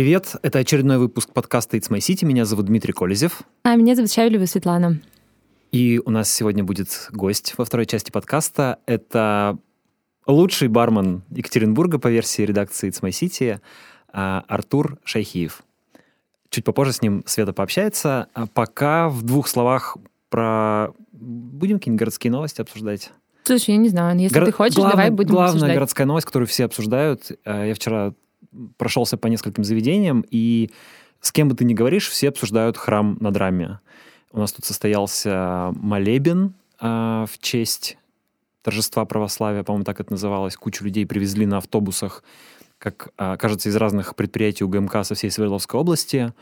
Привет, это очередной выпуск подкаста It's My City. Меня зовут Дмитрий Колезев. А меня зовут Щавелева Светлана. И у нас сегодня будет гость во второй части подкаста. Это лучший бармен Екатеринбурга по версии редакции It's My City а, Артур Шайхиев. Чуть попозже с ним Света пообщается. А пока в двух словах про... Будем какие-нибудь городские новости обсуждать? Слушай, я не знаю, если Горо... ты хочешь, главное, давай будем Главная обсуждать. городская новость, которую все обсуждают. А, я вчера прошелся по нескольким заведениям, и с кем бы ты ни говоришь, все обсуждают храм на драме. У нас тут состоялся молебен э, в честь торжества православия, по-моему, так это называлось. Кучу людей привезли на автобусах, как э, кажется, из разных предприятий УГМК со всей Свердловской области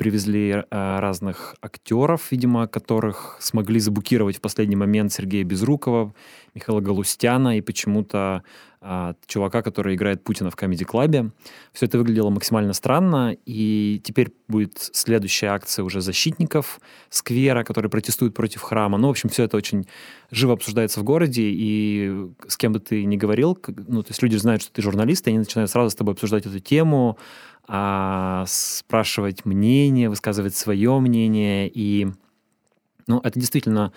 привезли э, разных актеров, видимо, которых смогли заблокировать в последний момент Сергея Безрукова, Михаила Галустяна и почему-то э, чувака, который играет Путина в Comedy Club. Все это выглядело максимально странно, и теперь будет следующая акция уже защитников сквера, которые протестуют против храма. Ну, в общем, все это очень живо обсуждается в городе, и с кем бы ты ни говорил, ну, то есть люди знают, что ты журналист, и они начинают сразу с тобой обсуждать эту тему, а, спрашивать мнение, высказывать свое мнение. И ну, это действительно а,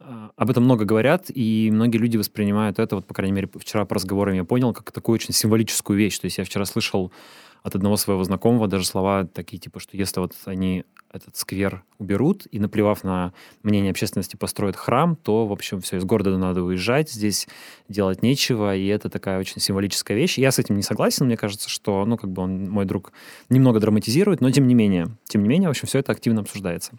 об этом много говорят, и многие люди воспринимают это, вот, по крайней мере, вчера по разговорам я понял, как такую очень символическую вещь. То есть я вчера слышал от одного своего знакомого даже слова такие, типа, что если вот они этот сквер уберут и, наплевав на мнение общественности, построят храм, то, в общем, все, из города надо уезжать, здесь делать нечего, и это такая очень символическая вещь. Я с этим не согласен, мне кажется, что, ну, как бы он, мой друг, немного драматизирует, но тем не менее, тем не менее, в общем, все это активно обсуждается.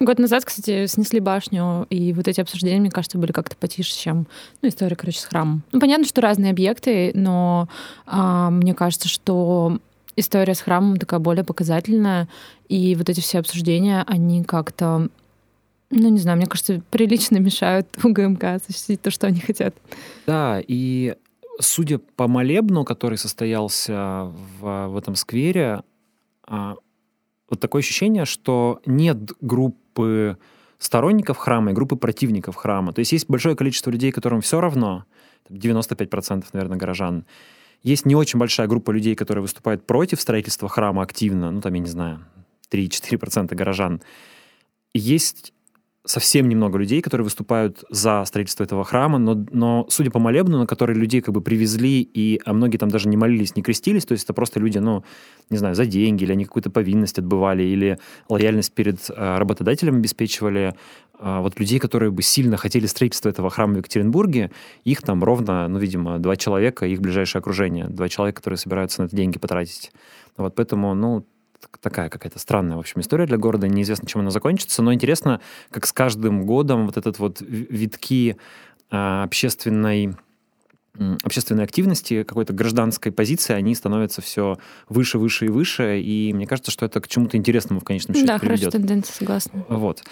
Год назад, кстати, снесли башню, и вот эти обсуждения, мне кажется, были как-то потише, чем ну, история, короче, с храмом. Ну, понятно, что разные объекты, но а, мне кажется, что история с храмом такая более показательная, и вот эти все обсуждения, они как-то, ну, не знаю, мне кажется, прилично мешают УГМК осуществить то, что они хотят. Да, и судя по молебну, который состоялся в, в этом сквере, а, вот такое ощущение, что нет группы сторонников храма и группы противников храма. То есть есть большое количество людей, которым все равно, 95%, наверное, горожан, есть не очень большая группа людей, которые выступают против строительства храма активно, ну, там, я не знаю, 3-4% горожан. Есть совсем немного людей, которые выступают за строительство этого храма, но, но судя по молебну, на который людей как бы привезли, и, а многие там даже не молились, не крестились, то есть это просто люди, ну, не знаю, за деньги, или они какую-то повинность отбывали, или лояльность перед э, работодателем обеспечивали. Э, вот людей, которые бы сильно хотели строительства этого храма в Екатеринбурге, их там ровно, ну, видимо, два человека, их ближайшее окружение, два человека, которые собираются на это деньги потратить. Вот поэтому, ну, такая какая-то странная, в общем, история для города. Неизвестно, чем она закончится, но интересно, как с каждым годом вот этот вот витки а, общественной общественной активности, какой-то гражданской позиции, они становятся все выше, выше и выше, и мне кажется, что это к чему-то интересному в конечном счете да, приведет. Да, хорошая тенденция, согласна. Вот.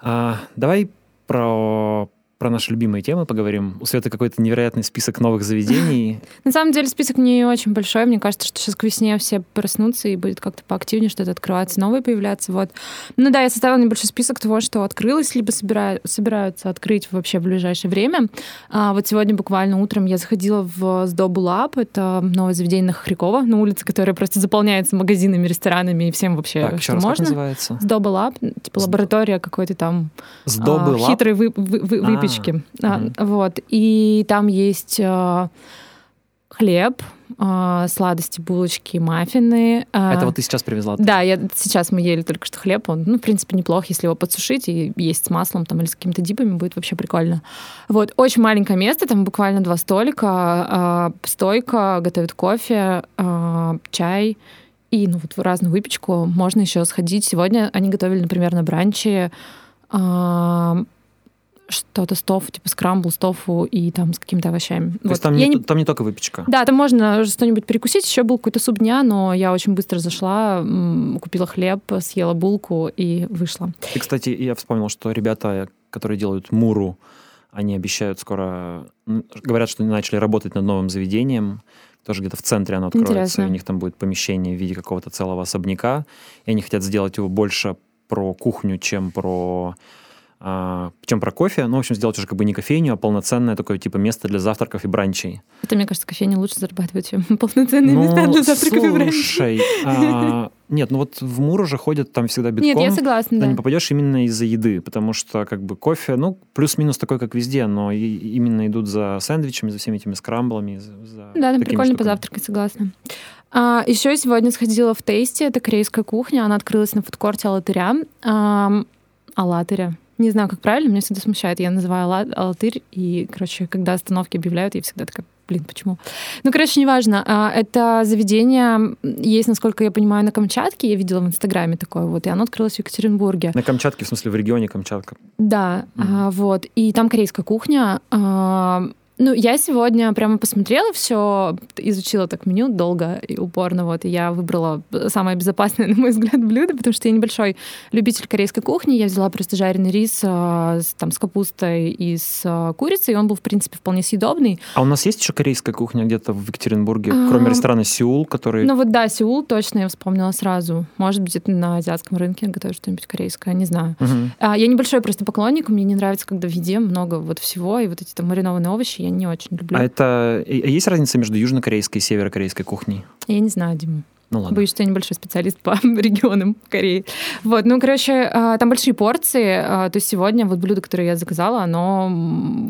А, давай про про наши любимые темы поговорим. У Светы какой-то невероятный список новых заведений. На самом деле список не очень большой. Мне кажется, что сейчас к весне все проснутся и будет как-то поактивнее что-то открываться, новые появляться. Вот. Ну да, я составила небольшой список того, что открылось, либо собираю, собираются открыть вообще в ближайшее время. А вот сегодня буквально утром я заходила в Сдобу Lab. Это новое заведение на Хохрякова, на улице, которое просто заполняется магазинами, ресторанами и всем вообще, так, что раз, можно. Как называется? Сдоба Lab, типа лаборатория какой-то там Сдобы а, хитрой вы, вы, вы, а, выпечки. А, Вот. И там есть а, хлеб, а, сладости, булочки, маффины. А, Это вот ты сейчас привезла? Да, я, сейчас мы ели только что хлеб. Он, ну, в принципе, неплох, если его подсушить и есть с маслом там, или с какими-то дипами, будет вообще прикольно. Вот. Очень маленькое место, там буквально два столика, а, стойка, готовят кофе, а, чай и ну, вот разную выпечку. Можно еще сходить. Сегодня они готовили, например, на бранче что-то с тофу, типа скрамбл с тофу и там с какими-то овощами. То вот. есть там, не, не... там не только выпечка? Да, там можно что-нибудь перекусить. Еще был какой-то суп дня, но я очень быстро зашла, купила хлеб, съела булку и вышла. И, кстати, я вспомнил, что ребята, которые делают муру, они обещают скоро... Говорят, что они начали работать над новым заведением. Тоже где-то в центре оно откроется. Интересно. И у них там будет помещение в виде какого-то целого особняка. И они хотят сделать его больше про кухню, чем про причем про кофе, ну, в общем, сделать уже как бы не кофейню, а полноценное такое типа место для завтраков и бранчей. Это, мне кажется, кофейня лучше зарабатывать, чем полноценные Ну, места для завтраков и бранчей. Слушай, а, нет, ну вот в Мур уже ходят там всегда битком. Нет, я согласна, да. не попадешь именно из-за еды, потому что как бы кофе, ну, плюс-минус такой, как везде, но и- именно идут за сэндвичами, за всеми этими скрамблами. За, Да, там прикольно штуками. позавтракать, согласна. А, еще я сегодня сходила в Тейсти, это корейская кухня, она открылась на фудкорте Алатыря. Ам, Алатыря. Не знаю, как правильно, меня всегда смущает. Я называю Ала- Алатырь, и, короче, когда остановки объявляют, я всегда такая, блин, почему? Ну, короче, неважно. А, Это заведение есть, насколько я понимаю, на Камчатке. Я видела в Инстаграме такое вот, и оно открылось в Екатеринбурге. На Камчатке, в смысле, в регионе Камчатка. Да, а, вот. И там корейская кухня. Ну, я сегодня прямо посмотрела все, изучила так меню долго и упорно, вот, и я выбрала самое безопасное, на мой взгляд, блюдо, потому что я небольшой любитель корейской кухни. Я взяла просто жареный рис а, с, там, с капустой и с а, курицей, и он был, в принципе, вполне съедобный. А у нас есть еще корейская кухня где-то в Екатеринбурге, А, кроме ресторана Сеул, который... Ну вот да, Сеул точно я вспомнила сразу. Может быть, это на азиатском рынке готовят что-нибудь корейское, не знаю. Мгм. А, Я небольшой просто поклонник, мне не нравится, когда в еде много вот всего, и вот эти там маринованные овощи я не очень люблю. А это... и- а Есть разница между южнокорейской и северокорейской кухней? Я не знаю, Дима. Ну ладно. Боюсь, что я небольшой специалист по регионам Кореи. Вот, ну, короче, а, там большие порции. а, То есть сегодня вот блюдо, которое я заказала, оно...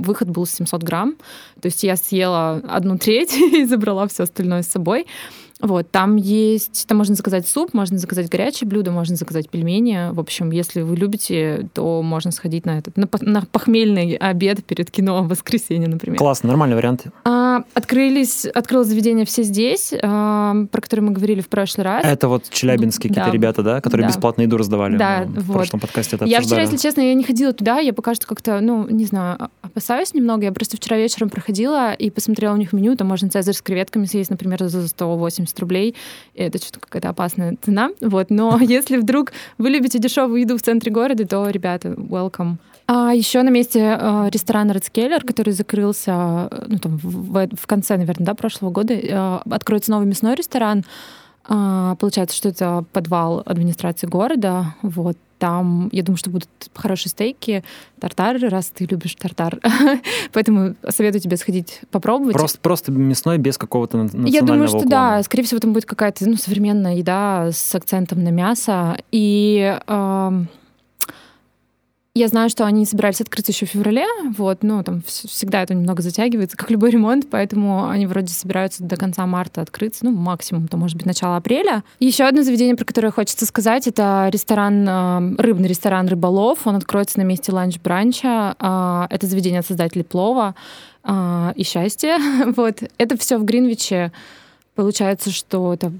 Выход был 700 грамм. То есть я съела одну треть и забрала все остальное с собой. Вот, там есть, там можно заказать суп, можно заказать горячее блюдо, можно заказать пельмени. В общем, если вы любите, то можно сходить на этот, на, на похмельный обед перед кино в воскресенье, например. Классно, нормальный вариант. А, открылись, открылось заведение «Все здесь», а, про которое мы говорили в прошлый раз. Это вот челябинские Да. какие-то ребята, да, которые Да. бесплатно еду раздавали. Да, Мы в вот. прошлом подкасте это Я вчера, если честно, я не ходила туда, я пока что как-то, ну, не знаю, о- опасаюсь немного. Я просто вчера вечером проходила и посмотрела у них меню, там можно цезарь с креветками съесть, например, за 180 рублей. И это что-то какая-то опасная цена. Вот. Но если вдруг вы любите дешевую еду в центре города, то, ребята, welcome. А еще на месте э, ресторана Редскеллер, который закрылся э, ну, там, в, в- конце, наверное, да, прошлого года, э, откроется новый мясной ресторан. А, Получается, что это подвал администрации города. Вот там, я думаю, что будут хорошие стейки, тартары, раз ты любишь тартар. Поэтому советую тебе сходить попробовать. Просто, просто мясной без какого-то на- национального Я думаю, что уклона. да, скорее всего, там будет какая-то ну, современная еда с акцентом на мясо. И эм, я знаю, что они собирались открыться еще в феврале, вот, ну, там вс- всегда это немного затягивается, как любой ремонт, поэтому они вроде собираются до конца марта открыться, ну, максимум, то, может быть, начало апреля. Еще одно заведение, про которое хочется сказать, это ресторан, э, рыбный ресторан «Рыболов», он откроется на месте ланч-бранча, А, это заведение от создателей плова а, и счастья, вот. Это все в Гринвиче, получается, что это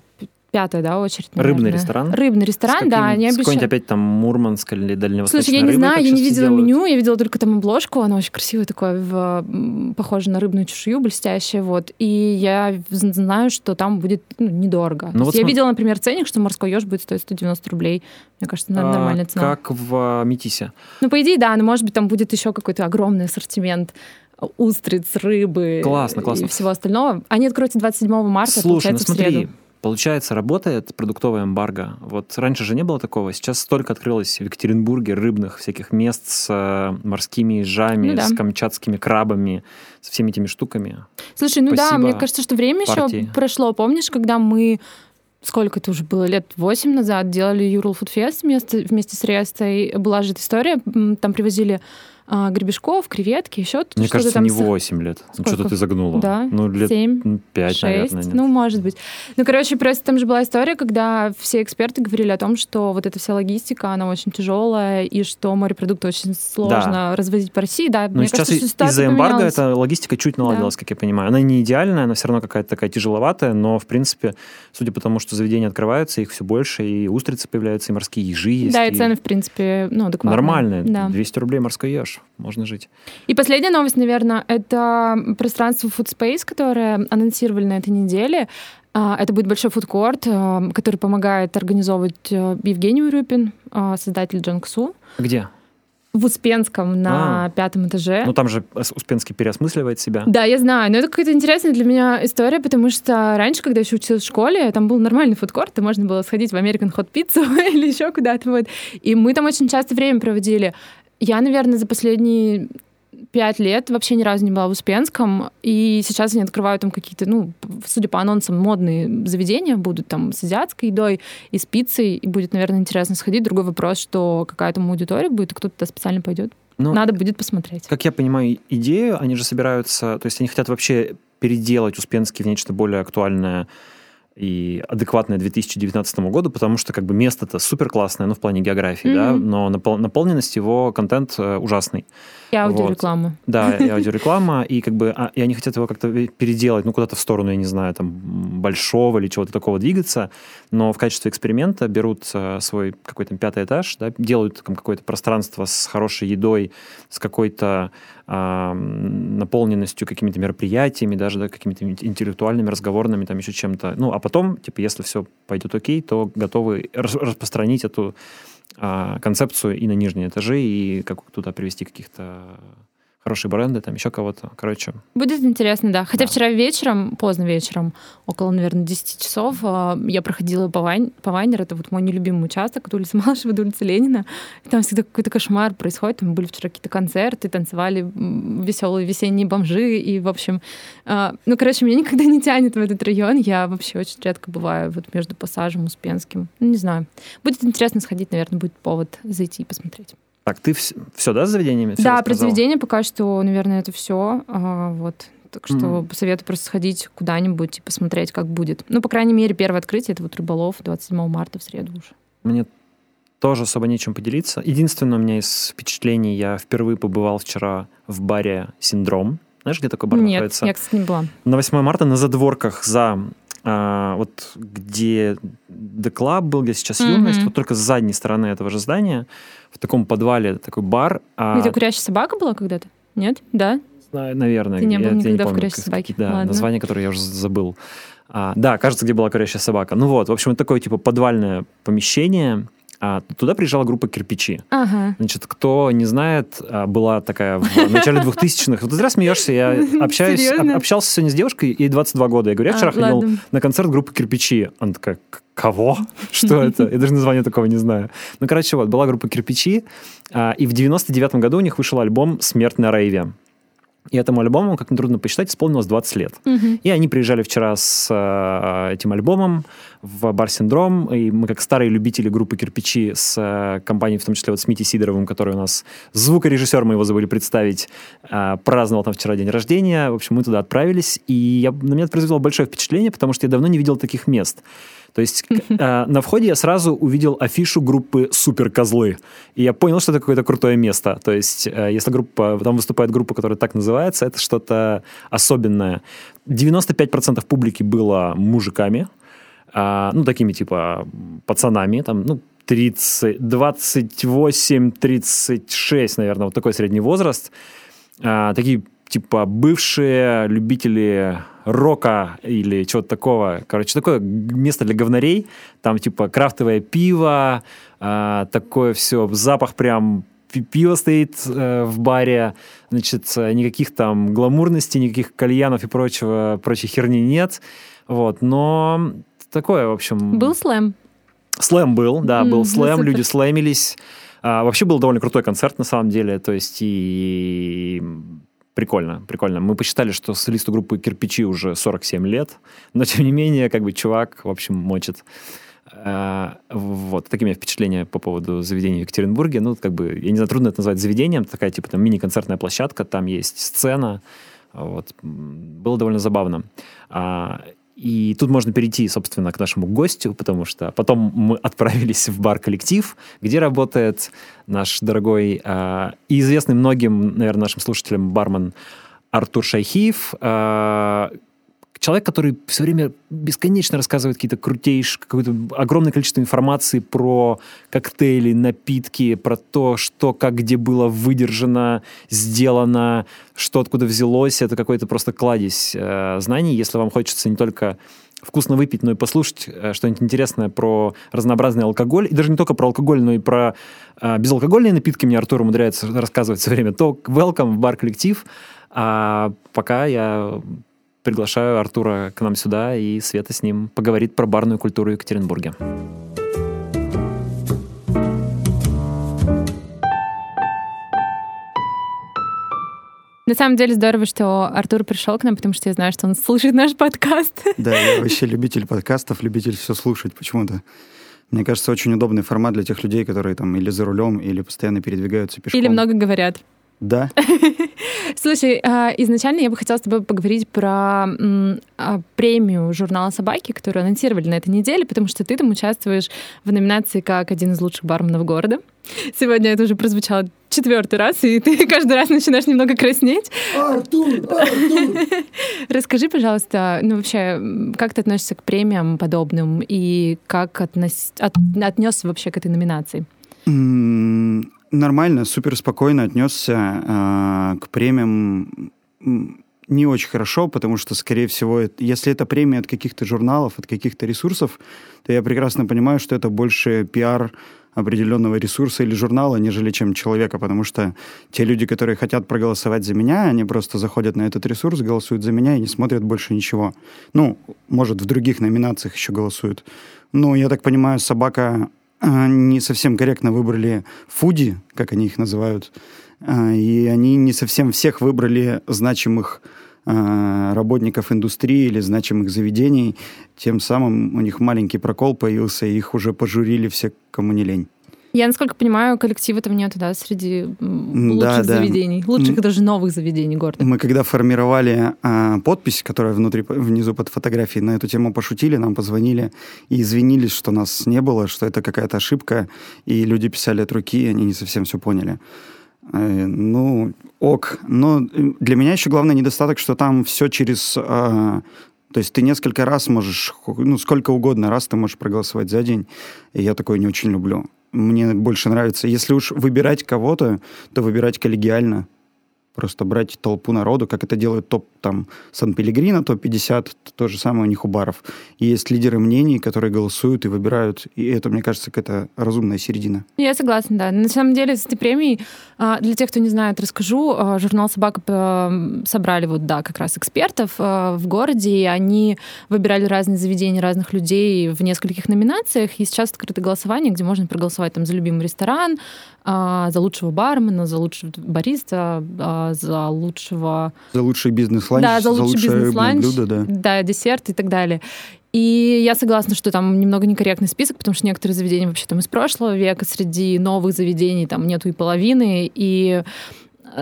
пятая, да, очередь. Рыбный наверное. ресторан? Рыбный ресторан, да. Они с какой-нибудь обещают... опять там Мурманск или дальневосточная Слушай, я не рыба, знаю, я не видела делают? меню, я видела только там обложку, она очень красивая такое, в, м, похоже на рыбную чешую, блестящая, вот. И я знаю, что там будет ну, недорого. Ну вот я видела, например, ценник, что морской еж будет стоить 190 рублей. Мне кажется, А, это нормальная цена. Как в а, Метисе. Ну, по идее, да, но может быть там будет еще какой-то огромный ассортимент устриц, рыбы Классно, классно. и всего остального. Они откроются 27 марта, Слушай, ну получается, в среду. смотри, получается, работает продуктовая эмбарго. Вот раньше же не было такого. Сейчас столько открылось в Екатеринбурге рыбных всяких мест с э, морскими ежами, Ну да. с камчатскими крабами, со всеми этими штуками. Слушай, ну да, Спасибо мне кажется, что время партии. еще прошло. Помнишь, когда мы сколько это уже было, лет восемь назад делали Юрл Fest вместе, вместе с Рестой. Была же эта история, там привозили а, гребешков, креветки, еще что-то Мне кажется, там не с- 8 лет. Ну, Сколько? что-то ты загнула. Да, Ну, лет семь, 5, шесть, наверное. нет. ну, может быть. Ну, короче, просто там же была история, когда все эксперты говорили о том, что вот эта вся логистика, она очень тяжелая, и что морепродукты очень сложно развозить по России. Да, Но мне сейчас кажется, и- из-за эмбарго поменялась. эта логистика чуть наладилась, как я понимаю. Она не идеальная, она все равно какая-то такая тяжеловатая, но, в принципе, судя по тому, что заведения открываются, их все больше, и устрицы появляются, и морские ежи есть. Да, и цены, в принципе, ну, адекватные. Нормальные. Да. 200 рублей морской ешь. Можно жить. И последняя новость, наверное, это пространство Food Space, которое анонсировали на этой неделе. А, Это будет большой фудкорт, а, который помогает организовывать а, Евгений Урюпин, создатель Джанксу, Где? в Успенском на А. пятом этаже. Ну, там же Успенский переосмысливает себя. Да, я знаю, но это какая-то интересная для меня история, потому что раньше, когда я еще училась в школе, там был нормальный фудкорт, и можно было сходить в American Hot Pizza или еще куда-то. Вот. И мы там очень часто время проводили. Я, наверное, за последние пять лет вообще ни разу не была в Успенском, и сейчас они открывают там какие-то, ну, судя по анонсам, модные заведения будут там с азиатской едой и с пиццей, и будет, наверное, интересно сходить. Другой вопрос, что какая там аудитория будет, и кто-то специально пойдет. Ну, Надо будет посмотреть. Как я понимаю идею, они же собираются, то есть они хотят вообще переделать Успенский в нечто более актуальное и адекватное 2019 году, потому что как бы место-то супер классное, ну, в плане географии, mm-hmm. да, но напол- наполненность его контент э, ужасный. И аудиореклама. Вот. Да, и аудиореклама, и как бы, а, и они хотят его как-то переделать, ну, куда-то в сторону, я не знаю, там, большого или чего-то такого двигаться, но в качестве эксперимента берут э, свой какой-то пятый этаж, да, делают там какое-то пространство с хорошей едой, с какой-то э, наполненностью какими-то мероприятиями, даже да, какими-то интеллектуальными, разговорными, там еще чем-то. Ну, а потом, типа, если все пойдет окей, то готовы распространить эту концепцию и на нижние этажи, и как туда привести каких-то хорошие бренды, там еще кого-то. Короче. Будет интересно, да. Хотя да. вчера вечером, поздно вечером, около, наверное, 10 часов, а, я проходила по, Вайн, по Вайнер, это вот мой нелюбимый участок, от улицы Малышева до улицы Ленина. И там всегда какой-то кошмар происходит. Там были вчера какие-то концерты, танцевали веселые весенние бомжи. И, в общем, а, ну, короче, меня никогда не тянет в этот район. Я вообще очень редко бываю вот между Пассажем и Успенским. Ну, не знаю. Будет интересно сходить, наверное, будет повод зайти и посмотреть. Так, ты все, все да, с заведениями? Все да, про заведения пока что, наверное, это все. А, вот. Так что mm-hmm. советую просто сходить куда-нибудь и посмотреть, как будет. Ну, по крайней мере, первое открытие это вот Рыболов 27 марта в среду уже. Мне тоже особо нечем поделиться. Единственное, у меня из впечатлений, я впервые побывал вчера в баре «Синдром». Знаешь, где такой бар Нет, находится? я, кстати, не была. На 8 марта на задворках за а, вот где The Club был, где сейчас mm-hmm. юность, вот только с задней стороны этого же здания, в таком подвале такой бар. А... Где курящая собака была когда-то? Нет? Да? Наверное. Ты не был я, никогда я не помню, в курящей собаке. Да, Ладно. название, которое я уже забыл. А, да, кажется, где была курящая собака. Ну вот, в общем, это такое типа подвальное помещение, туда приезжала группа «Кирпичи». Ага. Значит, кто не знает, а, была такая в начале 2000-х. Вот ты зря смеешься, я общаюсь, общался сегодня с девушкой, ей 22 года. Я говорю, я вчера а, ходил ладно. на концерт группы «Кирпичи». Она такая, кого? Что это? Я даже название такого не знаю. Ну, короче, вот, была группа «Кирпичи», а, и в 99 году у них вышел альбом «Смерть на рейве». И этому альбому, как нетрудно посчитать, исполнилось 20 лет. Угу. И они приезжали вчера с э, этим альбомом в бар «Синдром», и мы, как старые любители группы «Кирпичи» с э, компанией, в том числе вот с Мити Сидоровым, который у нас звукорежиссер, мы его забыли представить, э, праздновал там вчера день рождения. В общем, мы туда отправились, и я, на меня это произвело большое впечатление, потому что я давно не видел таких мест. То есть э, на входе я сразу увидел афишу группы «Супер Козлы», и я понял, что это какое-то крутое место. То есть э, если группа, там выступает группа, которая так называется, это что-то особенное. 95% публики было мужиками, э, ну, такими типа пацанами, там, ну, 30, 28, 36, наверное, вот такой средний возраст. А, такие типа бывшие любители рока или чего-то такого. Короче, такое место для говнарей. Там типа крафтовое пиво, э, такое все, запах прям пиво стоит э, в баре, значит, никаких там гламурностей, никаких кальянов и прочего, прочей херни нет. Вот, но такое, в общем... Был слэм? Слэм был, да, mm, был слэм, люди слэмились. А, вообще был довольно крутой концерт, на самом деле, то есть и Прикольно, прикольно. Мы посчитали, что солисту группы «Кирпичи» уже 47 лет, но, тем не менее, как бы чувак, в общем, мочит. А, вот, такие у меня впечатления по поводу заведения в Екатеринбурге. Ну, как бы, я не знаю, трудно это назвать заведением, такая, типа, там, мини-концертная площадка, там есть сцена, вот, было довольно забавно. А, и тут можно перейти, собственно, к нашему гостю, потому что потом мы отправились в бар «Коллектив», где работает наш дорогой э, и известный многим, наверное, нашим слушателям бармен Артур Шайхиев, э, человек, который все время бесконечно рассказывает какие-то крутейшие, какое-то огромное количество информации про коктейли, напитки, про то, что как где было выдержано, сделано, что откуда взялось. Это какой-то просто кладезь э, знаний. Если вам хочется не только вкусно выпить, но и послушать э, что-нибудь интересное про разнообразный алкоголь. И даже не только про алкоголь, но и про э, безалкогольные напитки мне Артур умудряется рассказывать все время. То welcome в бар-коллектив. А пока я приглашаю Артура к нам сюда, и Света с ним поговорит про барную культуру в Екатеринбурге. На самом деле здорово, что Артур пришел к нам, потому что я знаю, что он слушает наш подкаст. Да, я вообще любитель подкастов, любитель все слушать почему-то. Мне кажется, очень удобный формат для тех людей, которые там или за рулем, или постоянно передвигаются пешком. Или много говорят. Да. Слушай, а, изначально я бы хотела с тобой поговорить про а, премию журнала «Собаки», которую анонсировали на этой неделе, потому что ты там участвуешь в номинации как один из лучших барменов города. Сегодня это уже прозвучало четвертый раз, и ты каждый раз начинаешь немного краснеть. Артур, Артур! Расскажи, пожалуйста, ну вообще, как ты относишься к премиям подобным и как относ... от... отнесся вообще к этой номинации? Нормально, супер спокойно отнесся э, к премиям не очень хорошо, потому что, скорее всего, если это премия от каких-то журналов, от каких-то ресурсов, то я прекрасно понимаю, что это больше пиар определенного ресурса или журнала, нежели чем человека, потому что те люди, которые хотят проголосовать за меня, они просто заходят на этот ресурс, голосуют за меня и не смотрят больше ничего. Ну, может, в других номинациях еще голосуют. Ну, я так понимаю, собака не совсем корректно выбрали фуди, как они их называют, а, и они не совсем всех выбрали значимых а, работников индустрии или значимых заведений. Тем самым у них маленький прокол появился, и их уже пожурили все, кому не лень. Я, насколько понимаю, коллектива там нет, да, среди лучших да, да. заведений, лучших даже новых заведений города. Мы когда формировали а, подпись, которая внутри, внизу под фотографией, на эту тему пошутили, нам позвонили и извинились, что нас не было, что это какая-то ошибка, и люди писали от руки, и они не совсем все поняли. Э, ну, ок. Но для меня еще главный недостаток, что там все через... Э, то есть ты несколько раз можешь, ну, сколько угодно раз ты можешь проголосовать за день. И я такое не очень люблю мне больше нравится. Если уж выбирать кого-то, то выбирать коллегиально. Просто брать толпу народу, как это делают топ там Сан-Пелегрино, топ-50, то же самое у них у баров. И есть лидеры мнений, которые голосуют и выбирают. И это, мне кажется, какая-то разумная середина. Я согласна, да. На самом деле, с этой премией, а, для тех, кто не знает, расскажу. А, журнал «Собака» собрали вот, да, как раз экспертов а, в городе, и они выбирали разные заведения разных людей в нескольких номинациях. И сейчас открыто голосование, где можно проголосовать там за любимый ресторан, за лучшего бармена, за лучшего бариста, за лучшего... За лучший бизнес-ланч, да, за, лучший за лучшее бизнес-ланч, блюдо, да. Да, десерт и так далее. И я согласна, что там немного некорректный список, потому что некоторые заведения вообще там из прошлого века, среди новых заведений там нету и половины, и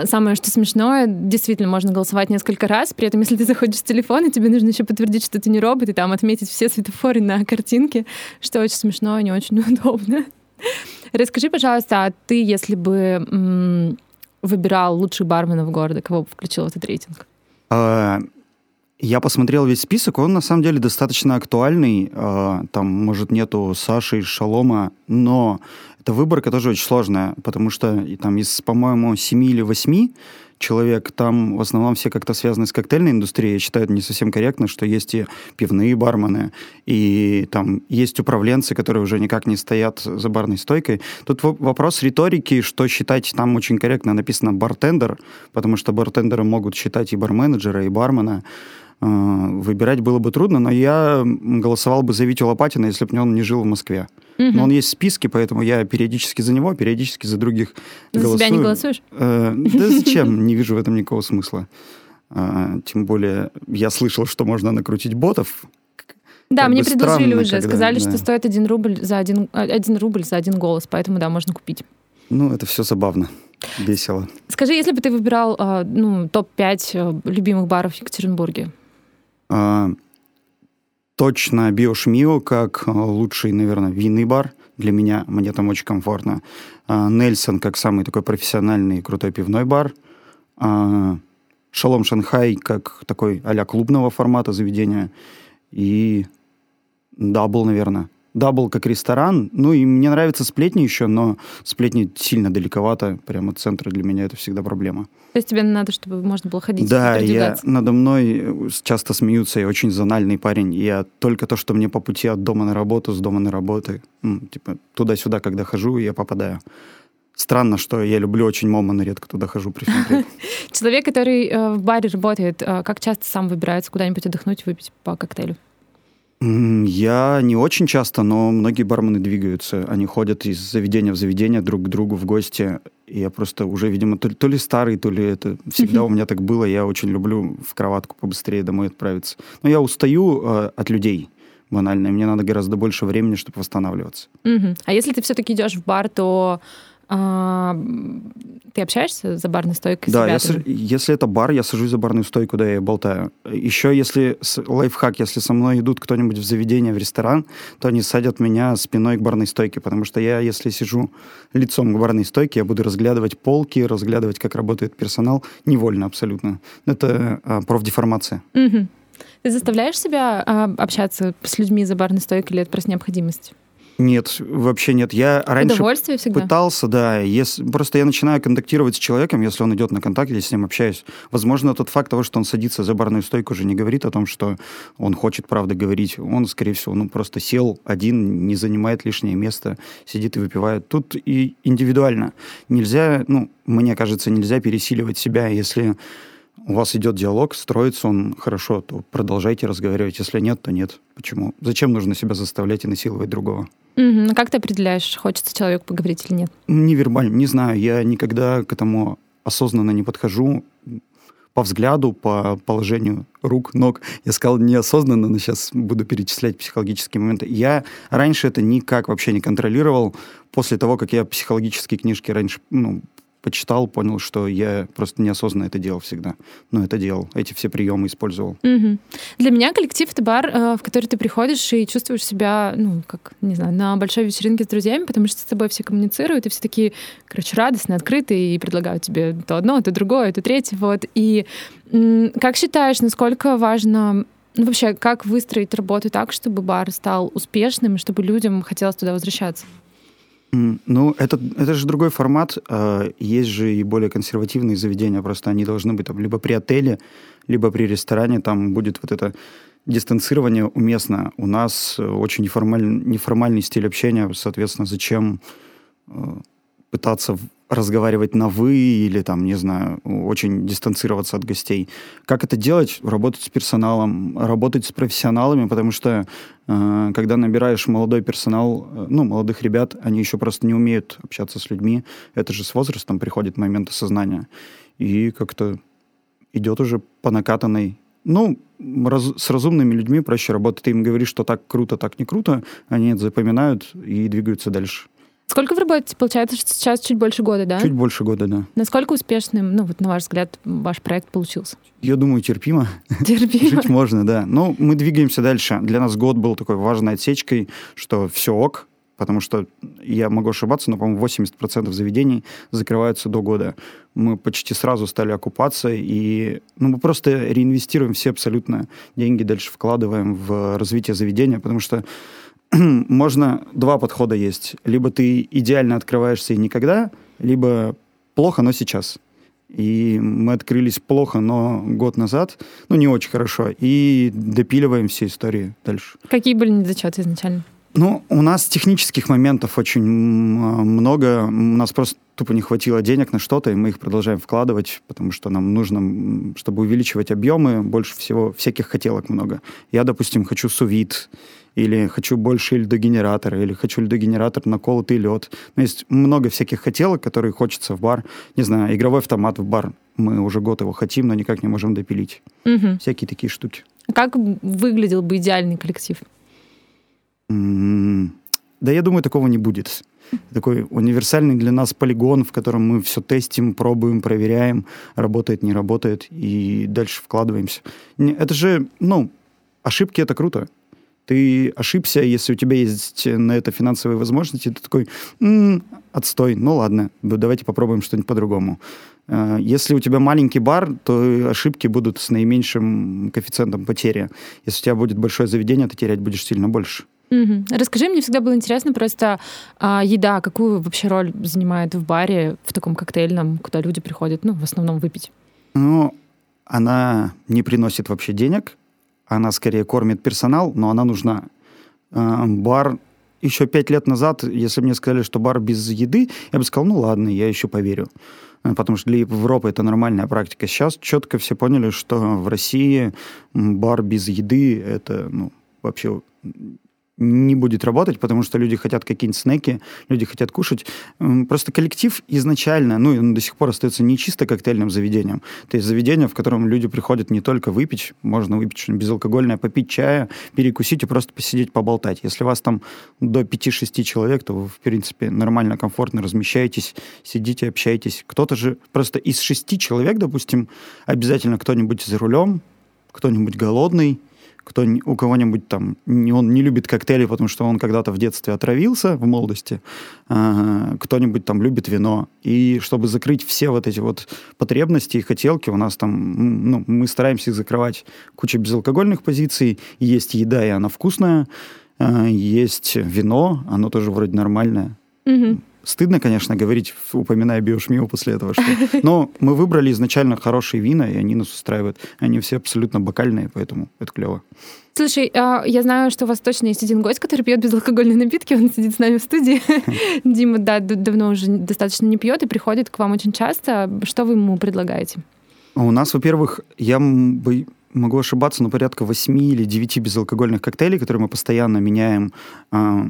Самое, что смешное, действительно, можно голосовать несколько раз, при этом, если ты заходишь с телефона, тебе нужно еще подтвердить, что ты не робот, и там отметить все светофоры на картинке, что очень смешно и не очень удобно. Расскажи, пожалуйста, а ты, если бы выбирал лучших барменов города, кого бы включил в этот рейтинг? А, я посмотрел весь список, он на самом деле достаточно актуальный. А, там, может, нету Саши и Шалома, но это выборка тоже очень сложная, потому что там из, по-моему, семи или восьми человек, там в основном все как-то связаны с коктейльной индустрией. Я считаю, это не совсем корректно, что есть и пивные бармены, и там есть управленцы, которые уже никак не стоят за барной стойкой. Тут вопрос риторики, что считать там очень корректно написано бартендер, потому что бартендеры могут считать и барменеджера, и бармена. А, выбирать было бы трудно, но я голосовал бы за Витю Лопатина, если бы он не жил в Москве. Угу. Но он есть в списке, поэтому я периодически за него, периодически за других за голосую. За себя не голосуешь? Э, да зачем? Не вижу в этом никакого смысла. А, тем более я слышал, что можно накрутить ботов. Да, мне предложили уже, когда, сказали, да. что стоит один рубль за один, один рубль за один голос, поэтому да, можно купить. Ну, это все забавно, весело. Скажи, если бы ты выбирал а, ну, топ-5 э, любимых баров в Екатеринбурге, а, точно Биошмио как а, лучший, наверное, винный бар для меня. Мне там очень комфортно. А, Нельсон как самый такой профессиональный крутой пивной бар. А, Шалом Шанхай как такой а клубного формата заведения. И Дабл, наверное. Дабл как ресторан. Ну, и мне нравятся сплетни еще, но сплетни сильно далековато. Прямо от центра для меня это всегда проблема. То есть тебе надо, чтобы можно было ходить Да, я, надо мной часто смеются, я очень зональный парень. Я только то, что мне по пути от дома на работу, с дома на работу, ну, типа туда-сюда, когда хожу, я попадаю. Странно, что я люблю очень Мома, но редко туда хожу Человек, который э, в баре работает, э, как часто сам выбирается куда-нибудь отдохнуть, выпить по коктейлю? Я не очень часто, но многие бармены двигаются. Они ходят из заведения в заведение друг к другу в гости. И я просто уже, видимо, то, то ли старый, то ли это всегда у меня так было. Я очень люблю в кроватку побыстрее домой отправиться. Но я устаю э, от людей банально, и мне надо гораздо больше времени, чтобы восстанавливаться. Мгм. А если ты все-таки идешь в бар, то а, ты общаешься за барной стойкой Да, я с- если это бар, я сажусь за барную стойку, да, я болтаю. Еще если с- лайфхак, если со мной идут кто-нибудь в заведение, в ресторан, то они садят меня спиной к барной стойке, потому что я, если сижу лицом к барной стойке, я буду разглядывать полки, разглядывать, как работает персонал, невольно абсолютно. Это а, профдеформация. Мгм. Ты заставляешь себя а, общаться с людьми за барной стойкой или это просто необходимость? Нет, вообще нет. Я раньше Удовольствие всегда? Пытался, да. Если, просто я начинаю контактировать с человеком, если он идет на контакт, я с ним общаюсь. Возможно, тот факт того, что он садится за барную стойку, уже не говорит о том, что он хочет, правда, говорить. Он, скорее всего, ну, просто сел один, не занимает лишнее место, сидит и выпивает. Тут и индивидуально. Нельзя, ну, мне кажется, нельзя пересиливать себя. Если у вас идет диалог, строится он хорошо, то продолжайте разговаривать. Если нет, то нет. Почему? Зачем нужно себя заставлять и насиловать другого? Мгм. Ну, как ты определяешь, хочется человеку поговорить или нет? Невербально, не знаю. Я никогда к этому осознанно не подхожу. По взгляду, по положению рук, ног. Я сказал неосознанно, но сейчас буду перечислять психологические моменты. Я раньше это никак вообще не контролировал. После того, как я психологические книжки раньше ну, почитал, понял, что я просто неосознанно это делал всегда. Но это делал. Эти все приемы использовал. Мгм. Для меня коллектив — это бар, э, в который ты приходишь и чувствуешь себя, ну, как, не знаю, на большой вечеринке с друзьями, потому что с тобой все коммуницируют, и все такие, короче, радостные, открытые, и предлагают тебе то одно, то другое, то третье, вот. И как считаешь, насколько важно ну, вообще, как выстроить работу так, чтобы бар стал успешным, и чтобы людям хотелось туда возвращаться? Ну, это, это же другой формат. А, Есть же и более консервативные заведения. Просто они должны быть там либо при отеле, либо при ресторане. Там будет вот это дистанцирование уместно. У нас э, очень неформаль- неформальный стиль общения. Соответственно, зачем э, пытаться разговаривать на «вы» или, там, не знаю, очень дистанцироваться от гостей. Как это делать? Работать с персоналом, работать с профессионалами, потому что э, когда набираешь молодой персонал, э, ну, молодых ребят, они еще просто не умеют общаться с людьми. Это же с возрастом приходит момент осознания. И как-то идет уже по накатанной. Ну, раз- с разумными людьми проще работать. Ты им говоришь, что так круто, так не круто, они это запоминают и двигаются дальше. Сколько вы работаете? Получается, что сейчас чуть больше года, да? Чуть больше года, да. Насколько успешным, ну, вот на ваш взгляд, ваш проект получился? Я думаю, терпимо. Терпимо. Жить можно, да. Но мы двигаемся дальше. Для нас год был такой важной отсечкой, что все ок, потому что я могу ошибаться, но, по-моему, 80% заведений закрываются до года. Мы почти сразу стали окупаться, и ну, мы просто реинвестируем все абсолютно деньги, дальше вкладываем в развитие заведения, потому что можно два подхода есть. Либо ты идеально открываешься и никогда, либо плохо, но сейчас. И мы открылись плохо, но год назад, ну, не очень хорошо, и допиливаем все истории дальше. Какие были недочеты изначально? Ну, у нас технических моментов очень м, много. У нас просто тупо не хватило денег на что-то, и мы их продолжаем вкладывать, потому что нам нужно, чтобы увеличивать объемы, больше всего всяких хотелок много. Я, допустим, хочу сувит, или хочу больше льдогенератора, или хочу льдогенератор на колотый лед. Ну, есть много всяких хотелок, которые хочется в бар. Не знаю, игровой автомат в бар. Мы уже год его хотим, но никак не можем допилить. Мгм. Всякие такие штуки. Как выглядел бы идеальный коллектив? М, Да, я думаю, такого не будет. Такой универсальный для нас полигон, в котором мы все тестим, пробуем, проверяем, работает, не работает, и дальше вкладываемся. Это же, ну, ошибки — это круто. Ты ошибся, если у тебя есть на это финансовые возможности, ты такой, «М, отстой, ну ладно, давайте попробуем что-нибудь по-другому. Э, Если у тебя маленький бар, то ошибки будут с наименьшим коэффициентом потери. Если у тебя будет большое заведение, ты терять будешь сильно больше. Мгм. Расскажи, мне всегда было интересно просто а, еда, какую вообще роль занимает в баре, в таком коктейльном, куда люди приходят, ну, в основном выпить? Ну, она не приносит вообще денег, она скорее кормит персонал, но она нужна. А, Бар еще пять лет назад, если мне сказали, что бар без еды, я бы сказал, ну ладно, я еще поверю. А, Потому что для Европы это нормальная практика. Сейчас четко все поняли, что в России бар без еды это ну, вообще не будет работать, потому что люди хотят какие-нибудь снеки, люди хотят кушать. Просто коллектив изначально, ну, он до сих пор остается не чисто коктейльным заведением. То есть заведение, в котором люди приходят не только выпить, можно выпить что-нибудь безалкогольное, попить чая, перекусить и просто посидеть, поболтать. Если вас там до 5-6 человек, то вы, в принципе, нормально, комфортно размещаетесь, сидите, общаетесь. Кто-то же просто из шести человек, допустим, обязательно кто-нибудь за рулем, кто-нибудь голодный, кто, у кого-нибудь там, он не любит коктейли, потому что он когда-то в детстве отравился, в молодости, а, кто-нибудь там любит вино. И чтобы закрыть все вот эти вот потребности и хотелки, у нас там, ну, мы стараемся их закрывать куча безалкогольных позиций, есть еда, и она вкусная, а, есть вино, оно тоже вроде нормальное. Мгм. Стыдно, конечно, говорить, упоминая биошмио после этого, что... Но мы выбрали изначально хорошие вина, и они нас устраивают. Они все абсолютно бокальные, поэтому это клево. Слушай, а, я знаю, что у вас точно есть один гость, который пьет безалкогольные напитки. Он сидит с нами в студии. Дима, да, давно уже достаточно не пьет и приходит к вам очень часто. Что вы ему предлагаете? А У нас, во-первых, я бы- могу ошибаться, но порядка 8 или 9 безалкогольных коктейлей, которые мы постоянно меняем, а,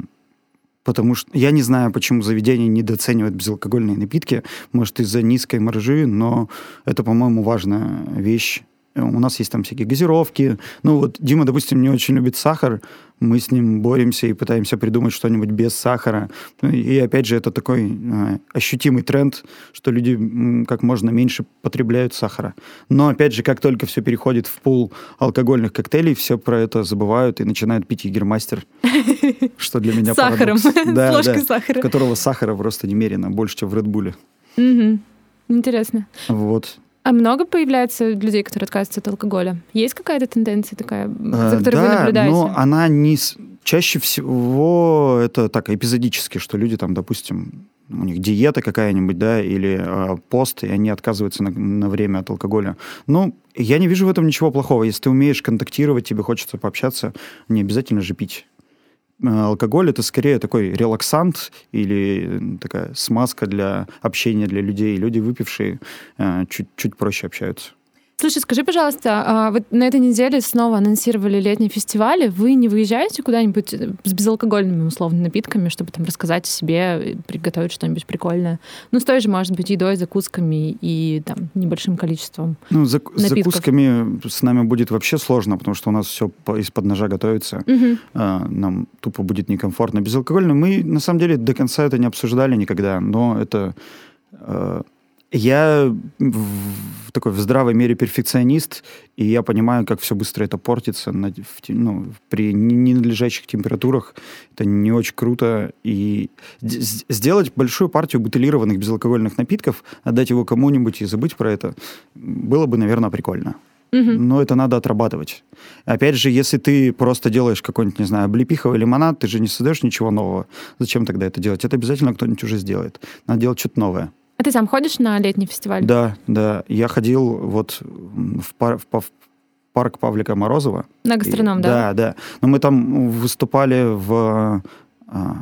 потому что я не знаю, почему заведение недооценивает безалкогольные напитки, может, из-за низкой маржи, но это, по-моему, важная вещь. У нас есть там всякие газировки. Ну вот Дима, допустим, не очень любит сахар. Мы с ним боремся и пытаемся придумать что-нибудь без сахара. Ну, И опять же, это такой э, ощутимый тренд, что люди как можно меньше потребляют сахара. Но опять же, как только все переходит в пул алкогольных коктейлей, все про это забывают и начинают пить егермастер. Что для меня сахаром, с ложкой сахара. Которого сахара просто немерено, больше, чем в Редбуле. Интересно. Вот. А много появляется людей, которые отказываются от алкоголя? Есть какая-то тенденция такая, за Э, которой вы да, наблюдаете? но она не... Чаще всего это так эпизодически, что люди там, допустим, у них диета какая-нибудь, да, или э, пост, и они отказываются на, на время от алкоголя. Ну, я не вижу в этом ничего плохого. Если ты умеешь контактировать, тебе хочется пообщаться, не обязательно же пить. Э, Алкоголь это скорее такой релаксант или э, такая смазка для общения для людей. Люди, выпившие, э, чуть, чуть проще общаются. Слушай, скажи, пожалуйста, а вот на этой неделе снова анонсировали летние фестивали. Вы не выезжаете куда-нибудь э, с безалкогольными, условно, напитками, чтобы там рассказать о себе, и приготовить что-нибудь прикольное? Ну, с той же, может быть, едой, закусками и там небольшим количеством. Ну, зак- Напитков. закусками с нами будет вообще сложно, потому что у нас все из-под ножа готовится. А, Нам тупо будет некомфортно. Безалкогольно мы, на самом деле, до конца это не обсуждали никогда, но это... Я в такой в здравой мере перфекционист, и я понимаю, как все быстро это портится на- в ну, при не- ненадлежащих температурах. Это не очень круто. И сделать большую партию бутылированных безалкогольных напитков, отдать его кому-нибудь и забыть про это, было бы, наверное, прикольно но это надо отрабатывать. Опять же, если ты просто делаешь какой-нибудь, не знаю, облепиховый лимонад, ты же не создаешь ничего нового. Зачем тогда это делать? Это обязательно кто-нибудь уже сделает. Надо делать что-то новое. А ты сам ходишь на летний фестиваль? Да, да. Я ходил вот в, пар- в пав- парк Павлика Морозова. На гастроном, И- да? Да, да. Но мы там выступали в... а,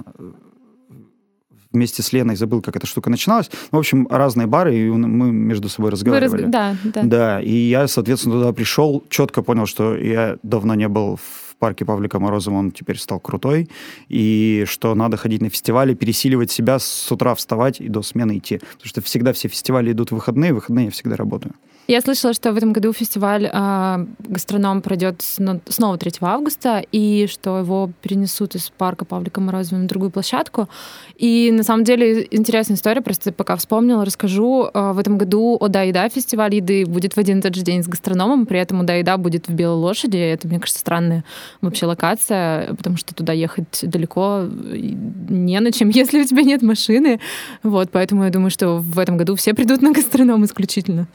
вместе с Леной, забыл, как эта штука начиналась. В общем, разные бары, и мы между собой Вы разговаривали. разг- Да, да. Да, и я, соответственно, туда пришел, четко понял, что я давно не был в парке Павлика Морозова, он теперь стал крутой, и что надо ходить на фестивали, пересиливать себя, с утра вставать и до смены идти. Потому что всегда все фестивали идут в выходные, в выходные я всегда работаю. Я слышала, что в этом году фестиваль а, гастроном пройдет сно- снова 3 августа, и что его перенесут из парка Павлика Морозова на другую площадку. И на самом деле интересная история, просто пока вспомнила, расскажу. А, В этом году «Ода еда» фестиваль еды будет в один и тот же день с гастрономом, при этом «Ода еда» будет в Белой лошади. Это, мне кажется, странная вообще локация, потому что туда ехать далеко не на чем, если у тебя нет машины. Вот, поэтому я думаю, что в этом году все придут на гастроном исключительно.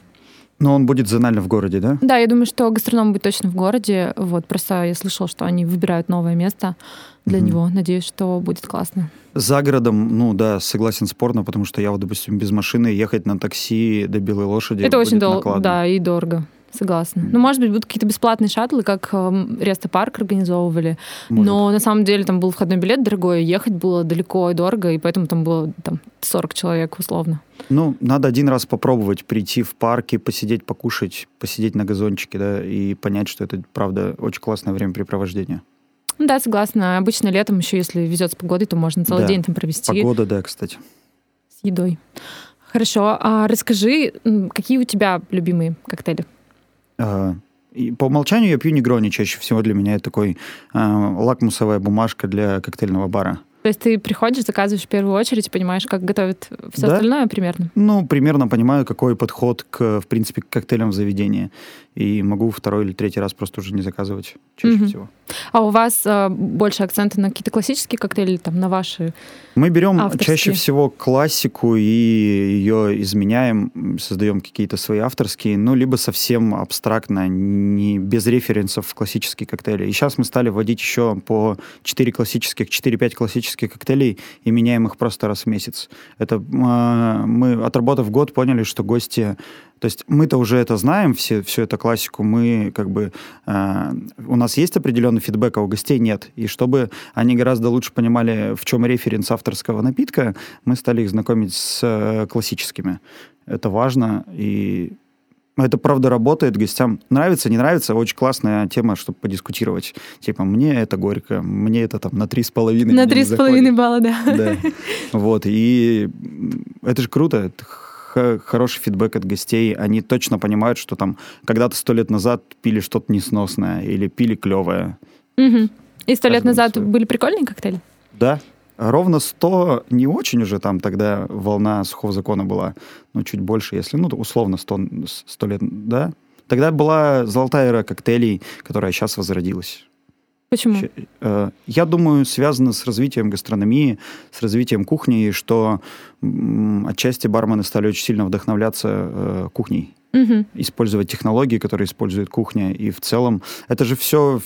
Но он будет зонально в городе, да? Да, я думаю, что гастроном будет точно в городе. Вот, просто я слышала, что они выбирают новое место для Мгм. него. Надеюсь, что будет классно. За городом, ну да, согласен, спорно, потому что я вот, допустим, без машины ехать на такси до Белой лошади Это очень долго, да, и дорого. Согласна. Ну, может быть, будут какие-то бесплатные шаттлы, как эм, Реста Парк организовывали. Может. Но на самом деле там был входной билет дорогой, ехать было далеко и дорого, и поэтому там было там 40 человек условно. Ну, надо один раз попробовать прийти в парке, посидеть, покушать, посидеть на газончике, да, и понять, что это, правда, очень классное времяпрепровождение. Ну да, согласна. Обычно летом еще, если везет с погодой, то можно целый Да. день там провести Погода, да, кстати. с едой. Хорошо. А расскажи, какие у тебя любимые коктейли? И по умолчанию я пью негрони чаще всего. Для меня это такой а, лакмусовая бумажка для коктейльного бара. То есть ты приходишь, заказываешь в первую очередь понимаешь, как готовят все Да. остальное примерно? Ну, примерно понимаю, какой подход к, в принципе, к коктейлям в заведении. И могу второй или третий раз просто уже не заказывать чаще Мгм. всего. А у вас э, больше акценты на какие-то классические коктейли, там на ваши? Мы берем Авторские. чаще всего классику и ее изменяем, создаем какие-то свои авторские, ну, либо совсем абстрактно, не без референсов в классические коктейли. И сейчас мы стали вводить еще по 4 классических, 4-5 классических коктейлей и меняем их просто раз в месяц. Это а, мы, отработав год, поняли, что гости то есть мы-то уже это знаем, все, всю эту классику, мы как бы... э, у нас есть определенный фидбэк, а у гостей нет. И чтобы они гораздо лучше понимали, в чем референс авторского напитка, мы стали их знакомить с э, классическими. Это важно, и это правда работает, гостям нравится, не нравится, очень классная тема, чтобы подискутировать. Типа, мне это горько, мне это там на три с половиной. На три с половиной балла, да. Да. Вот, и это же круто, это хороший фидбэк от гостей. Они точно понимают, что там когда-то сто лет назад пили что-то несносное или пили клевое. Мгм. И сто лет назад были прикольные коктейли? Да. Ровно 100 не очень уже там тогда волна сухого закона была, ну, чуть больше, если, ну, условно 100, 100 лет, да. Тогда была золотая эра коктейлей, которая сейчас возродилась. Почему? Э, Я думаю, связано с развитием гастрономии, с развитием кухни, и что отчасти бармены стали очень сильно вдохновляться э, кухней, Мгм. использовать технологии, которые использует кухня. И в целом это же все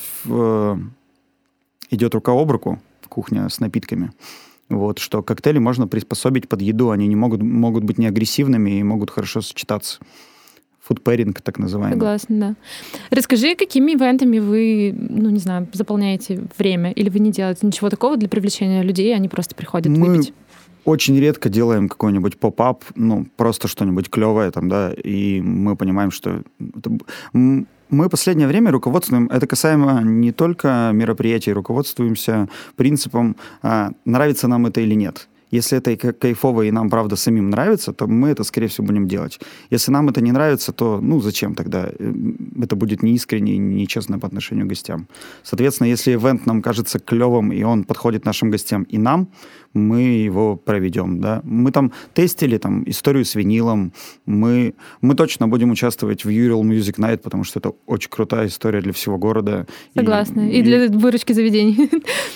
идет рука об руку, кухня с напитками. Вот, что коктейли можно приспособить под еду, они не могут, могут быть не агрессивными и могут хорошо сочетаться. Фудпэринг, так называемый. Согласна, да. Расскажи, какими ивентами вы, ну, не знаю, заполняете время? Или вы не делаете ничего такого для привлечения людей, они просто приходят Мы выпить? очень редко делаем какой-нибудь поп-ап, ну, просто что-нибудь клевое там, да, и мы понимаем, что... это Мы последнее время руководствуем, это касаемо не только мероприятий, руководствуемся принципом, а, нравится нам это или нет. Если это ка- кайфово и нам, правда, самим нравится, то мы это, скорее всего, будем делать. Если нам это не нравится, то, ну, зачем тогда? Э, Это будет неискренне и нечестно по отношению к гостям. Соответственно, если ивент нам кажется клевым, и он подходит нашим гостям и нам, мы его проведем, да. Мы там тестили там историю с винилом, мы, мы точно будем участвовать в Ural Music Night, потому что это очень крутая история для всего города. Согласна. И, для выручки заведений.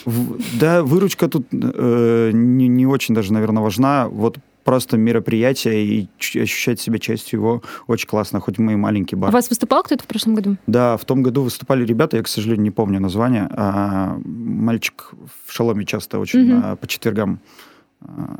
в- да, выручка тут э, не, не очень даже, наверное, важна. Вот просто мероприятие и ощущать себя частью его очень классно, хоть мы и маленький У бар. вас выступал кто-то в прошлом году? Да, в том году выступали ребята, я, к сожалению, не помню название. а, мальчик в шаломе часто очень Мгм. а, по четвергам а,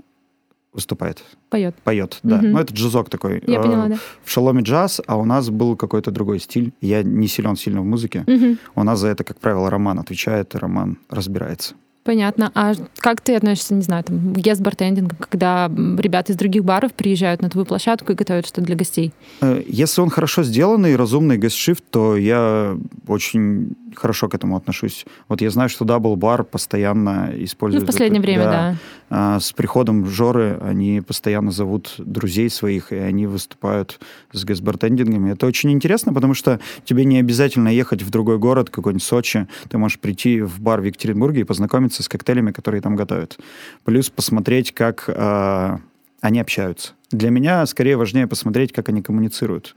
выступает, Поет. поет, да. Мгм. Ну, это джазок такой. Я А, поняла, да. В шаломе джаз, а у нас был какой-то другой стиль. Я не силен сильно в музыке. Мгм. У нас за это, как правило, Роман отвечает, и Роман разбирается. Понятно. А как ты относишься, не знаю, там, к гест-бартендингу, когда ребята из других баров приезжают на твою площадку и готовят что-то для гостей? Э, Если он хорошо сделанный, разумный гестшифт, то я очень хорошо к этому отношусь. Вот я знаю, что Double Bar постоянно Ну, использует... в последнее это. время, да. А, с приходом Жоры они постоянно зовут друзей своих, и они выступают с гестбартендингами. Это очень интересно, потому что тебе не обязательно ехать в другой город, какой-нибудь Сочи. Ты можешь прийти в бар в Екатеринбурге и познакомиться с коктейлями, которые там готовят. Плюс посмотреть, как а, они общаются. Для меня скорее важнее посмотреть, как они коммуницируют.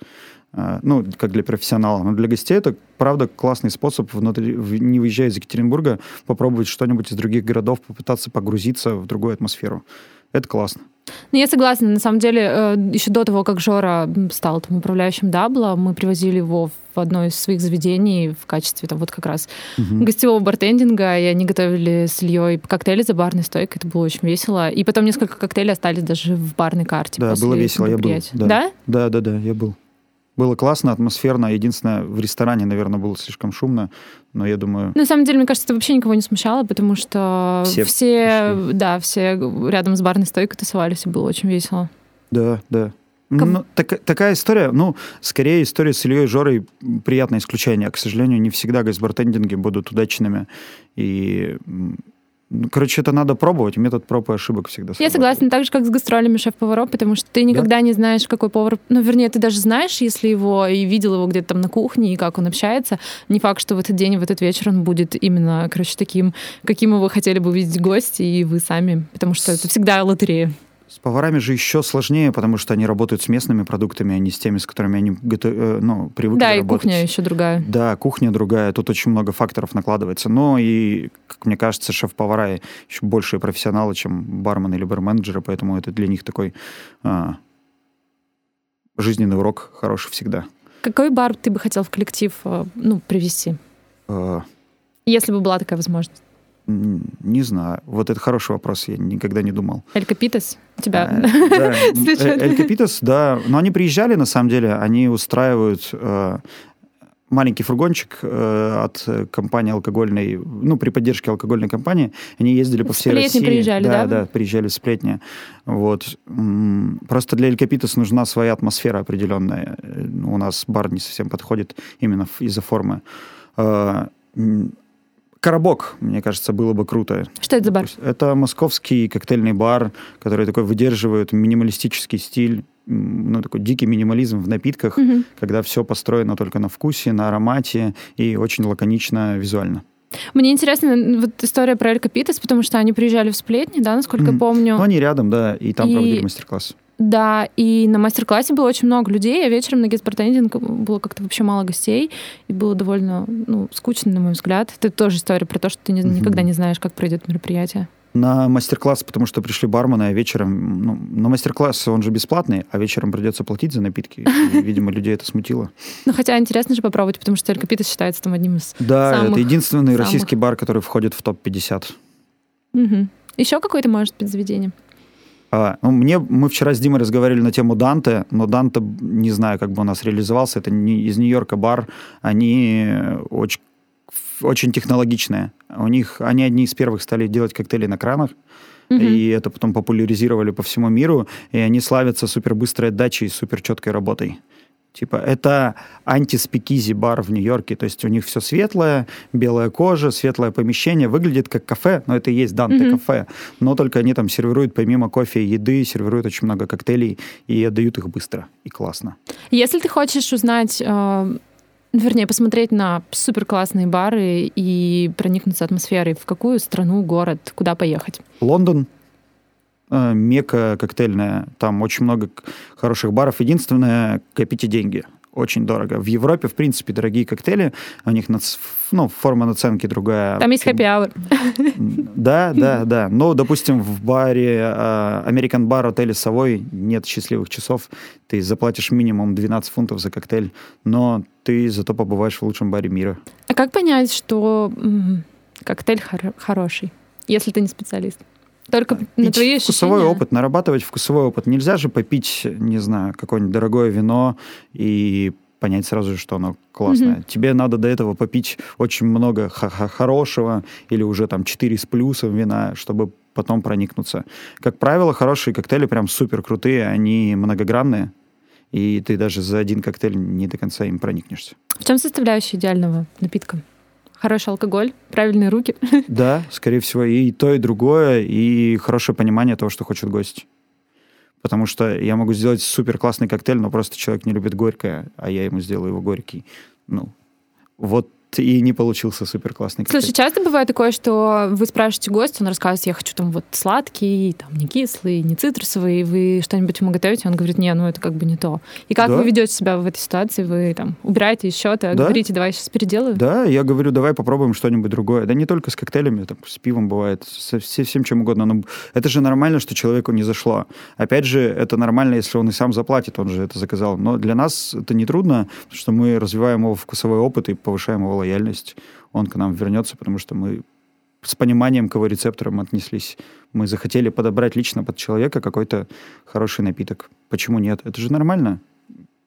А, ну, как для профессионала. Но для гостей это, правда, классный способ, внутри, не выезжая из Екатеринбурга, попробовать что-нибудь из других городов, попытаться погрузиться в другую атмосферу. Это классно. Ну, я согласна. На самом деле, э, еще до того, как Жора стал там, управляющим Дабла, мы привозили его в одно из своих заведений в качестве там, вот как раз Мгм. гостевого бартендинга, и они готовили с Ильей коктейли за барной стойкой. Это было очень весело. И потом несколько коктейлей остались даже в барной карте. Да, было весело, я был. Да? Да, да, да, я был. Было классно, атмосферно. Единственное, в ресторане, наверное, было слишком шумно, но я думаю... На самом деле, мне кажется, это вообще никого не смущало, потому что Все все, пришли. да, все рядом с барной стойкой тусовались, и было очень весело. Да, да. Ну, так, такая история, ну, скорее история с Ильей Жорой приятное исключение. К сожалению, не всегда гайсбартендинги будут удачными. И короче, это надо пробовать. Метод проб и ошибок всегда. Я согласна, так же, как с гастролями шеф-поваров, потому что ты никогда да? не знаешь, какой повар... Ну, вернее, ты даже знаешь, если его и видел его где-то там на кухне, и как он общается. Не факт, что в этот день, в этот вечер он будет именно, короче, таким, каким вы хотели бы увидеть гости, и вы сами. Потому что это всегда лотерея. С поварами же еще сложнее, потому что они работают с местными продуктами, а не с теми, с которыми они готов... Э, ну, привыкли да, работать. Да, и кухня еще другая. Да, кухня другая. Тут очень много факторов накладывается. Но и, как мне кажется, шеф-повара еще большие профессионалы, чем бармены или барменджеры, поэтому это для них такой а, жизненный урок хороший всегда. Какой бар ты бы хотел в коллектив э, ну, привести? А... Если бы была такая возможность. Не знаю. Вот это хороший вопрос, я никогда не думал. Эль Капитас? У тебя? А, да. Эль Капитас, да. Но они приезжали, на самом деле, они устраивают э, маленький фургончик э, от компании алкогольной, ну, при поддержке алкогольной компании. Они ездили по всей России. приезжали, да? Да, да, приезжали в сплетни. Вот. Просто для Эль Капитас нужна своя атмосфера определенная. У нас бар не совсем подходит именно из-за формы. Коробок, мне кажется, было бы круто. Что это за бар? Это московский коктейльный бар, который такой выдерживает минималистический стиль, ну, такой дикий минимализм в напитках, угу. когда все построено только на вкусе, на аромате и очень лаконично визуально. Мне интересна вот история про Эль Капитас, потому что они приезжали в сплетни, да, насколько mm. я помню. Ну, они рядом, да, и там и... проводили мастер-класс. Да, и на мастер-классе было очень много людей, а вечером на геспортендинг было как-то вообще мало гостей, и было довольно ну, скучно, на мой взгляд. Это тоже история про то, что ты не, mm-hmm. никогда не знаешь, как пройдет мероприятие. На мастер-класс, потому что пришли бармены, а вечером... Ну, на мастер-класс он же бесплатный, а вечером придется платить за напитки. И, видимо, людей это смутило. Ну, хотя интересно же попробовать, потому что Эль Капитас считается там одним из Да, это единственный российский бар, который входит в топ-50. Угу. Еще какое-то может быть заведение? А, ну, мне, мы вчера с Димой разговаривали на тему Данте, но Данте, не знаю, как бы у нас реализовался, это не из Нью-Йорка бар, они очень, очень технологичные. У них, они одни из первых стали делать коктейли на кранах, mm-hmm. и это потом популяризировали по всему миру, и они славятся супербыстрой отдачей и суперчеткой работой. Типа, это антиспикизи бар в Нью-Йорке. То есть у них все светлое, белая кожа, светлое помещение. Выглядит как кафе, но это и есть Данте mm-hmm. кафе. Но только они там сервируют помимо кофе и еды, сервируют очень много коктейлей и отдают их быстро и классно. Если ты хочешь узнать э, вернее, посмотреть на супер классные бары и проникнуться атмосферой, в какую страну, город, куда поехать? Лондон. Э, мека коктейльная, там очень много хороших баров. Единственное, копите деньги очень дорого. В Европе, в принципе, дорогие коктейли, у них ну, форма наценки другая. Там есть хэппи-аур. Да, да, да. Но, допустим, в баре э, American Bar отеле Совой нет счастливых часов. Ты заплатишь минимум 12 фунтов за коктейль, но ты зато побываешь в лучшем баре мира. А как понять, что коктейль хороший, если ты не специалист? Только Пить на твои вкусовой опыт, нарабатывать вкусовой опыт. Нельзя же попить, не знаю, какое-нибудь дорогое вино и понять сразу что оно классное. Mm-hmm. Тебе надо до этого попить очень много хорошего или уже там 4 с плюсом вина, чтобы потом проникнуться. Как правило, хорошие коктейли прям супер крутые, они многогранные, и ты даже за один коктейль не до конца им проникнешься. В чем составляющая идеального напитка? Хороший алкоголь, правильные руки. Да, скорее всего, и то, и другое, и хорошее понимание того, что хочет гость. Потому что я могу сделать супер классный коктейль, но просто человек не любит горькое, а я ему сделаю его горький. Ну, вот и не получился супер классный коктейль. Слушай, часто бывает такое, что вы спрашиваете гостя, он рассказывает, я хочу там вот сладкий, там не кислый, не цитрусовый, вы что-нибудь ему готовите, он говорит, не, ну это как бы не то. И как да. вы ведете себя в этой ситуации? Вы там убираете из счета, да. говорите, давай сейчас переделаю? Да, я говорю, давай попробуем что-нибудь другое. Да не только с коктейлями, там, с пивом бывает, со всем чем угодно. Но это же нормально, что человеку не зашло. Опять же, это нормально, если он и сам заплатит, он же это заказал. Но для нас это не трудно, потому что мы развиваем его вкусовой опыт и повышаем его лояльность, он к нам вернется, потому что мы с пониманием к его рецепторам отнеслись. Мы захотели подобрать лично под человека какой-то хороший напиток. Почему нет? Это же нормально.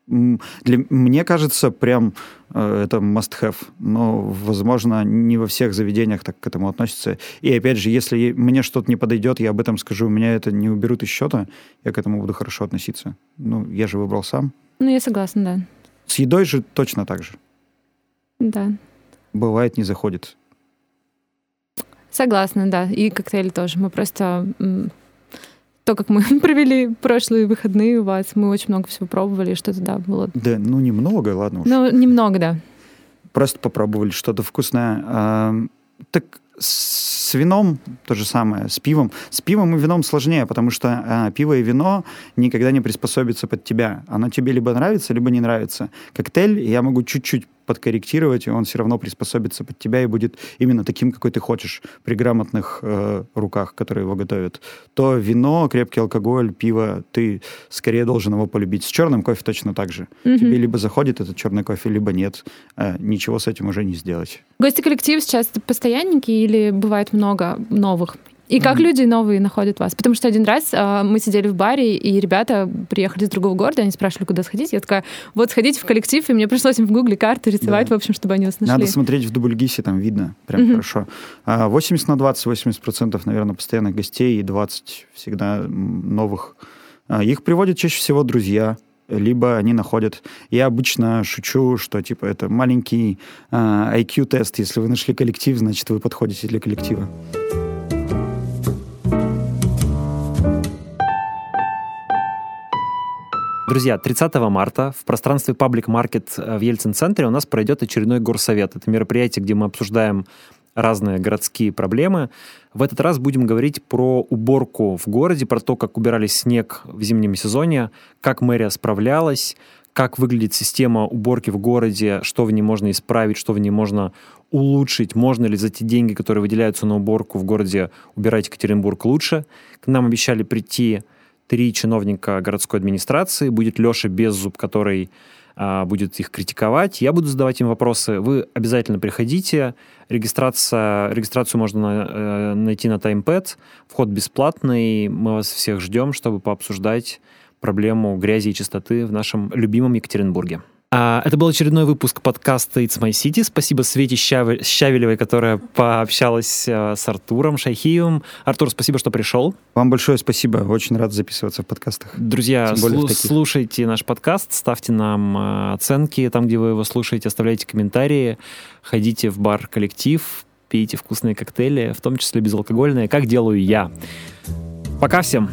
Для, мне кажется, прям э, это must-have, но, возможно, не во всех заведениях так к этому относятся. И, опять же, если мне что-то не подойдет, я об этом скажу, у меня это не уберут из счета, я к этому буду хорошо относиться. Ну, я же выбрал сам. Ну, я согласна, да. С едой же точно так же. Да. Бывает, не заходит. Согласна, да. И коктейли тоже. Мы просто то, как мы провели прошлые выходные у вас, мы очень много всего пробовали, что-то, да, было... Да, ну, немного, ладно уж. Ну, немного, да. Просто попробовали что-то вкусное. А, так с вином то же самое, с пивом. С пивом и вином сложнее, потому что а, пиво и вино никогда не приспособится под тебя. Оно тебе либо нравится, либо не нравится. Коктейль я могу чуть-чуть подкорректировать, и он все равно приспособится под тебя и будет именно таким, какой ты хочешь, при грамотных э, руках, которые его готовят. То вино, крепкий алкоголь, пиво, ты скорее должен его полюбить. С черным кофе точно так же. Mm-hmm. Тебе либо заходит этот черный кофе, либо нет. Э, ничего с этим уже не сделать. Гости коллектив сейчас постоянники или бывает много новых? И как mm-hmm. люди новые находят вас? Потому что один раз э, мы сидели в баре, и ребята приехали из другого города, они спрашивали, куда сходить. Я такая, вот сходите в коллектив, и мне пришлось им в гугле карты рисовать, да. в общем, чтобы они вас нашли. Надо смотреть в Дубльгисе, там видно прям mm-hmm. хорошо. 80 а, на 20, 80 процентов, наверное, постоянных гостей, и 20 всегда новых. А, их приводят чаще всего друзья, либо они находят. Я обычно шучу, что типа это маленький э, IQ-тест. Если вы нашли коллектив, значит вы подходите для коллектива. Друзья, 30 марта в пространстве Public Market э, в Ельцин-центре у нас пройдет очередной горсовет. Это мероприятие, где мы обсуждаем разные городские проблемы. В этот раз будем говорить про уборку в городе, про то, как убирали снег в зимнем сезоне, как мэрия справлялась, как выглядит система уборки в городе, что в ней можно исправить, что в ней можно улучшить, можно ли за те деньги, которые выделяются на уборку в городе, убирать Екатеринбург лучше. К нам обещали прийти три чиновника городской администрации, будет Леша Беззуб, который а, будет их критиковать. Я буду задавать им вопросы. Вы обязательно приходите. Регистрация, регистрацию можно э, найти на TimePad. Вход бесплатный. Мы вас всех ждем, чтобы пообсуждать проблему грязи и чистоты в нашем любимом Екатеринбурге. А, это был очередной выпуск подкаста It's My City. Спасибо Свете Щавелевой, которая пообщалась э, с Артуром Шайхиевым. Артур, спасибо, что пришел. Вам большое спасибо. Очень рад записываться в подкастах. Друзья, слу- слушайте наш подкаст, ставьте нам э, оценки там, где вы его слушаете, оставляйте комментарии, ходите в бар «Коллектив», пейте вкусные коктейли, в том числе безалкогольные, как делаю я. Пока всем!